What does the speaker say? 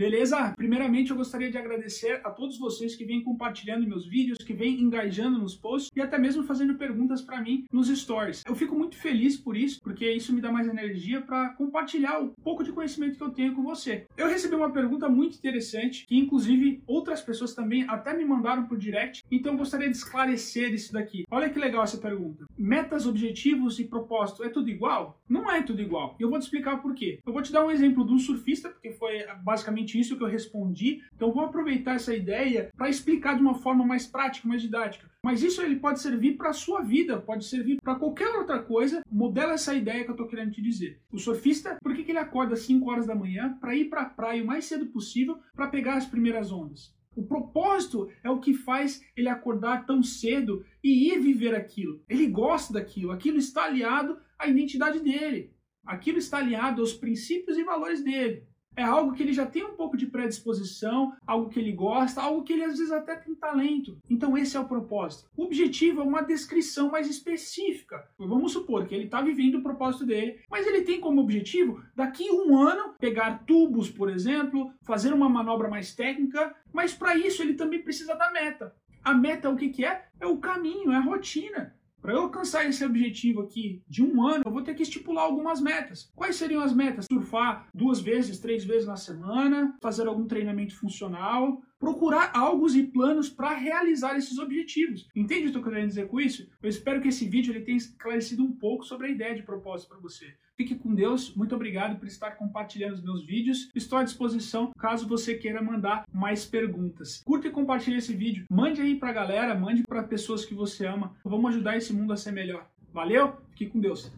beleza? Primeiramente, eu gostaria de agradecer a todos vocês que vêm compartilhando meus vídeos, que vêm engajando nos posts e até mesmo fazendo perguntas para mim nos stories. Eu fico muito feliz por isso, porque isso me dá mais energia para compartilhar o pouco de conhecimento que eu tenho com você. Eu recebi uma pergunta muito interessante, que inclusive outras pessoas também até me mandaram por direct, então eu gostaria de esclarecer isso daqui. Olha que legal essa pergunta. Metas, objetivos e propósito é tudo igual? Não é tudo igual. Eu vou te explicar por quê. Eu vou te dar um exemplo de um surfista, porque foi basicamente isso que eu respondi. Então vou aproveitar essa ideia para explicar de uma forma mais prática, mais didática. Mas isso ele pode servir para a sua vida, pode servir para qualquer outra coisa. Modela essa ideia que eu estou querendo te dizer. O surfista, por que, que ele acorda às 5 horas da manhã para ir para a praia o mais cedo possível para pegar as primeiras ondas? O propósito é o que faz ele acordar tão cedo e ir viver aquilo. Ele gosta daquilo, aquilo está aliado à identidade dele, aquilo está aliado aos princípios e valores dele. É algo que ele já tem um pouco de predisposição, algo que ele gosta, algo que ele às vezes até tem talento. Então esse é o propósito. O objetivo é uma descrição mais específica. Vamos supor que ele está vivendo o propósito dele, mas ele tem como objetivo, daqui um ano, pegar tubos, por exemplo, fazer uma manobra mais técnica, mas para isso ele também precisa da meta. A meta o que, que é? É o caminho, é a rotina. Para eu alcançar esse objetivo aqui de um ano, eu vou ter que estipular algumas metas. Quais seriam as metas? Surfar duas vezes, três vezes na semana, fazer algum treinamento funcional, procurar algos e planos para realizar esses objetivos. Entende o que eu estou querendo dizer com isso? Eu espero que esse vídeo ele tenha esclarecido um pouco sobre a ideia de propósito para você. Fique com Deus, muito obrigado por estar compartilhando os meus vídeos. Estou à disposição caso você queira mandar mais perguntas. Curta e compartilhe esse vídeo, mande aí para a galera, mande para pessoas que você ama. Vamos ajudar esse mundo a ser melhor. Valeu, fique com Deus.